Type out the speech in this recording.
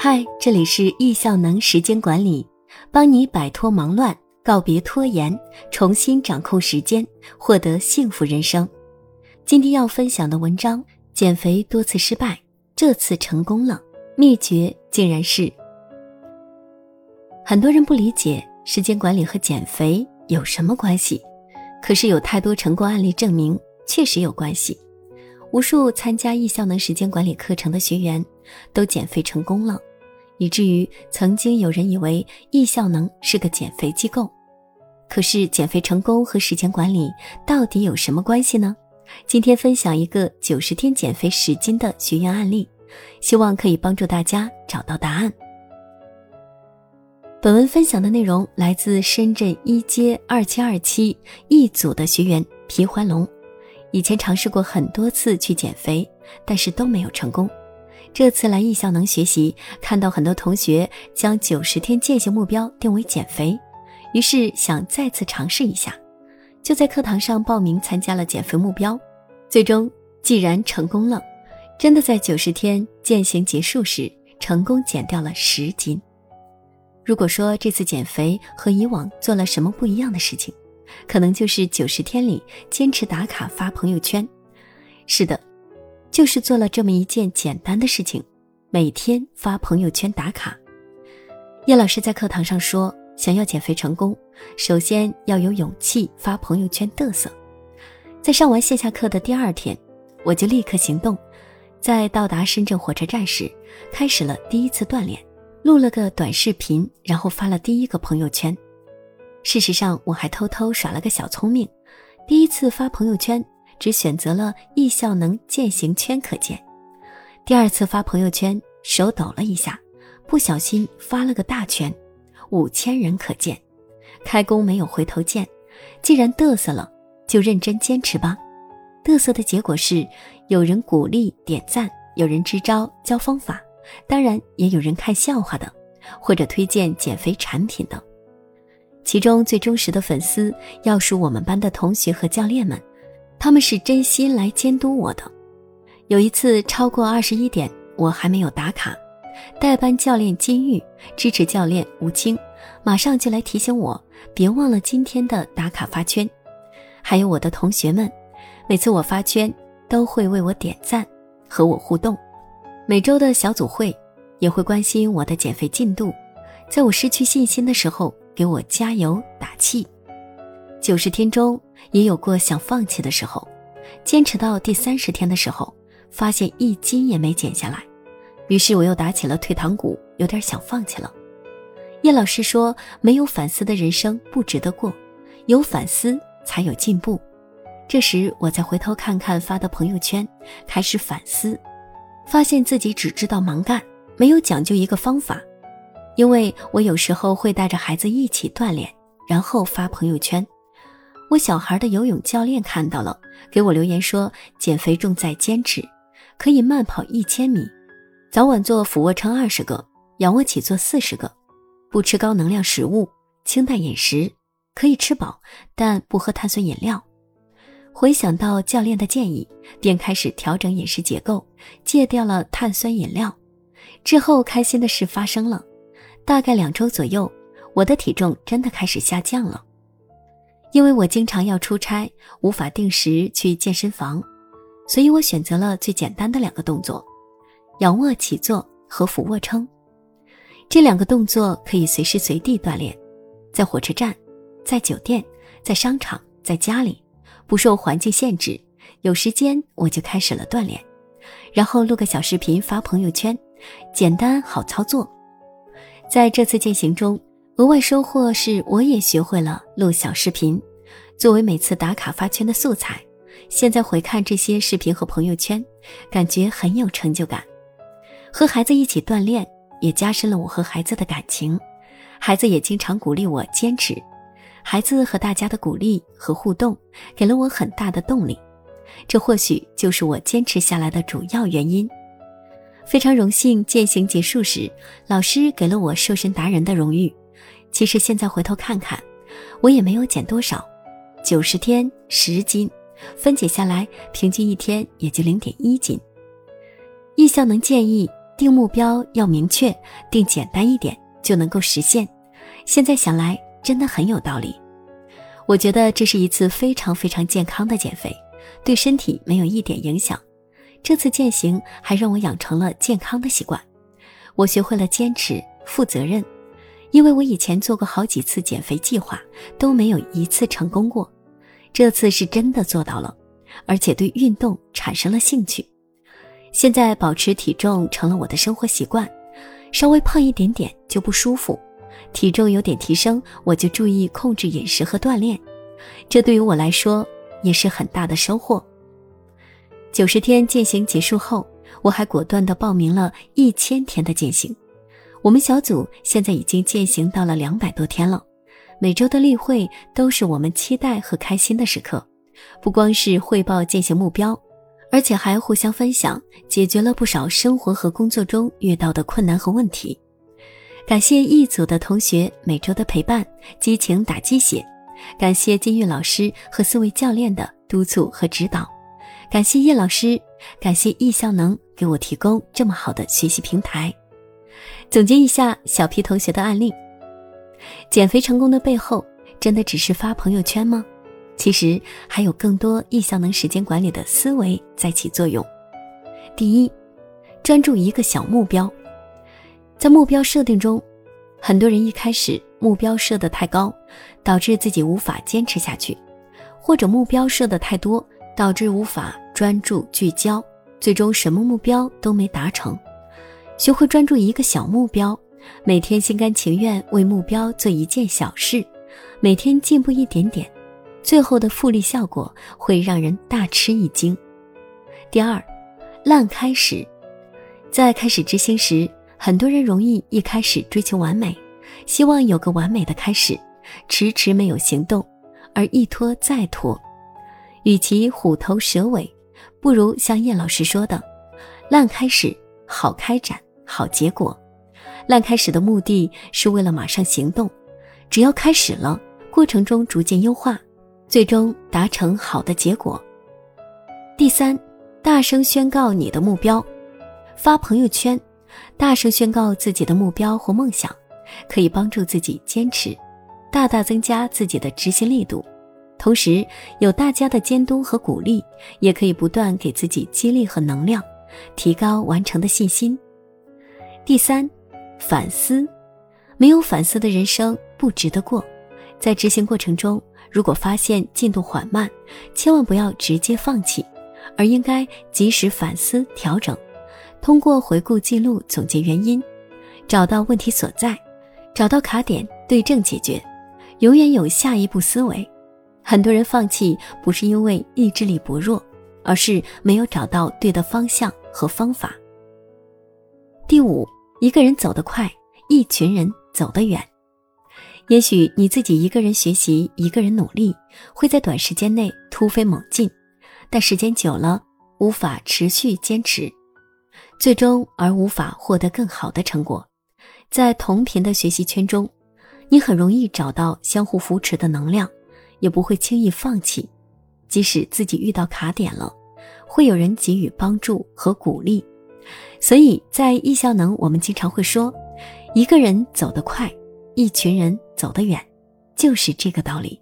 嗨，这里是易效能时间管理，帮你摆脱忙乱，告别拖延，重新掌控时间，获得幸福人生。今天要分享的文章：减肥多次失败，这次成功了，秘诀竟然是……很多人不理解时间管理和减肥有什么关系，可是有太多成功案例证明确实有关系。无数参加易效能时间管理课程的学员都减肥成功了。以至于曾经有人以为易效能是个减肥机构，可是减肥成功和时间管理到底有什么关系呢？今天分享一个九十天减肥十斤的学员案例，希望可以帮助大家找到答案。本文分享的内容来自深圳一街二七二七一组的学员皮怀龙，以前尝试过很多次去减肥，但是都没有成功。这次来易效能学习，看到很多同学将九十天践行目标定为减肥，于是想再次尝试一下，就在课堂上报名参加了减肥目标，最终既然成功了，真的在九十天践行结束时成功减掉了十斤。如果说这次减肥和以往做了什么不一样的事情，可能就是九十天里坚持打卡发朋友圈。是的。就是做了这么一件简单的事情，每天发朋友圈打卡。叶老师在课堂上说，想要减肥成功，首先要有勇气发朋友圈嘚瑟。在上完线下课的第二天，我就立刻行动，在到达深圳火车站时，开始了第一次锻炼，录了个短视频，然后发了第一个朋友圈。事实上，我还偷偷耍了个小聪明，第一次发朋友圈。只选择了易效能践行圈可见。第二次发朋友圈，手抖了一下，不小心发了个大圈，五千人可见。开工没有回头箭，既然嘚瑟了，就认真坚持吧。嘚瑟的结果是，有人鼓励点赞，有人支招教方法，当然也有人看笑话的，或者推荐减肥产品的。其中最忠实的粉丝，要数我们班的同学和教练们。他们是真心来监督我的。有一次超过二十一点，我还没有打卡，代班教练金玉、支持教练吴清马上就来提醒我，别忘了今天的打卡发圈。还有我的同学们，每次我发圈都会为我点赞，和我互动。每周的小组会也会关心我的减肥进度，在我失去信心的时候给我加油打气。九十天中也有过想放弃的时候，坚持到第三十天的时候，发现一斤也没减下来，于是我又打起了退堂鼓，有点想放弃了。叶老师说：“没有反思的人生不值得过，有反思才有进步。”这时我再回头看看发的朋友圈，开始反思，发现自己只知道盲干，没有讲究一个方法。因为我有时候会带着孩子一起锻炼，然后发朋友圈。我小孩的游泳教练看到了，给我留言说：“减肥重在坚持，可以慢跑一千米，早晚做俯卧撑二十个，仰卧起坐四十个，不吃高能量食物，清淡饮食，可以吃饱，但不喝碳酸饮料。”回想到教练的建议，便开始调整饮食结构，戒掉了碳酸饮料。之后，开心的事发生了，大概两周左右，我的体重真的开始下降了。因为我经常要出差，无法定时去健身房，所以我选择了最简单的两个动作：仰卧起坐和俯卧撑。这两个动作可以随时随地锻炼，在火车站、在酒店、在商场、在家里，不受环境限制。有时间我就开始了锻炼，然后录个小视频发朋友圈，简单好操作。在这次践行中。额外收获是，我也学会了录小视频，作为每次打卡发圈的素材。现在回看这些视频和朋友圈，感觉很有成就感。和孩子一起锻炼，也加深了我和孩子的感情。孩子也经常鼓励我坚持。孩子和大家的鼓励和互动，给了我很大的动力。这或许就是我坚持下来的主要原因。非常荣幸践行结束时，老师给了我瘦身达人的荣誉。其实现在回头看看，我也没有减多少，九十天十斤，分解下来，平均一天也就零点一斤。易效能建议定目标要明确，定简单一点就能够实现。现在想来，真的很有道理。我觉得这是一次非常非常健康的减肥，对身体没有一点影响。这次践行还让我养成了健康的习惯，我学会了坚持、负责任。因为我以前做过好几次减肥计划，都没有一次成功过，这次是真的做到了，而且对运动产生了兴趣。现在保持体重成了我的生活习惯，稍微胖一点点就不舒服，体重有点提升我就注意控制饮食和锻炼，这对于我来说也是很大的收获。九十天践行结束后，我还果断地报名了一千天的践行。我们小组现在已经践行到了两百多天了，每周的例会都是我们期待和开心的时刻，不光是汇报践行目标，而且还互相分享，解决了不少生活和工作中遇到的困难和问题。感谢一组的同学每周的陪伴、激情打鸡血，感谢金玉老师和四位教练的督促和指导，感谢叶老师，感谢易效能给我提供这么好的学习平台。总结一下小皮同学的案例：减肥成功的背后，真的只是发朋友圈吗？其实还有更多易效能时间管理的思维在起作用。第一，专注一个小目标。在目标设定中，很多人一开始目标设得太高，导致自己无法坚持下去；或者目标设得太多，导致无法专注聚焦，最终什么目标都没达成。学会专注一个小目标，每天心甘情愿为目标做一件小事，每天进步一点点，最后的复利效果会让人大吃一惊。第二，烂开始，在开始执行时，很多人容易一开始追求完美，希望有个完美的开始，迟迟没有行动，而一拖再拖。与其虎头蛇尾，不如像叶老师说的，烂开始好开展。好结果，烂开始的目的是为了马上行动，只要开始了，过程中逐渐优化，最终达成好的结果。第三，大声宣告你的目标，发朋友圈，大声宣告自己的目标或梦想，可以帮助自己坚持，大大增加自己的执行力度。同时，有大家的监督和鼓励，也可以不断给自己激励和能量，提高完成的信心。第三，反思，没有反思的人生不值得过。在执行过程中，如果发现进度缓慢，千万不要直接放弃，而应该及时反思调整。通过回顾记录总结原因，找到问题所在，找到卡点对症解决，永远有下一步思维。很多人放弃不是因为意志力薄弱，而是没有找到对的方向和方法。第五。一个人走得快，一群人走得远。也许你自己一个人学习，一个人努力，会在短时间内突飞猛进，但时间久了，无法持续坚持，最终而无法获得更好的成果。在同频的学习圈中，你很容易找到相互扶持的能量，也不会轻易放弃。即使自己遇到卡点了，会有人给予帮助和鼓励。所以在易效能，我们经常会说，一个人走得快，一群人走得远，就是这个道理。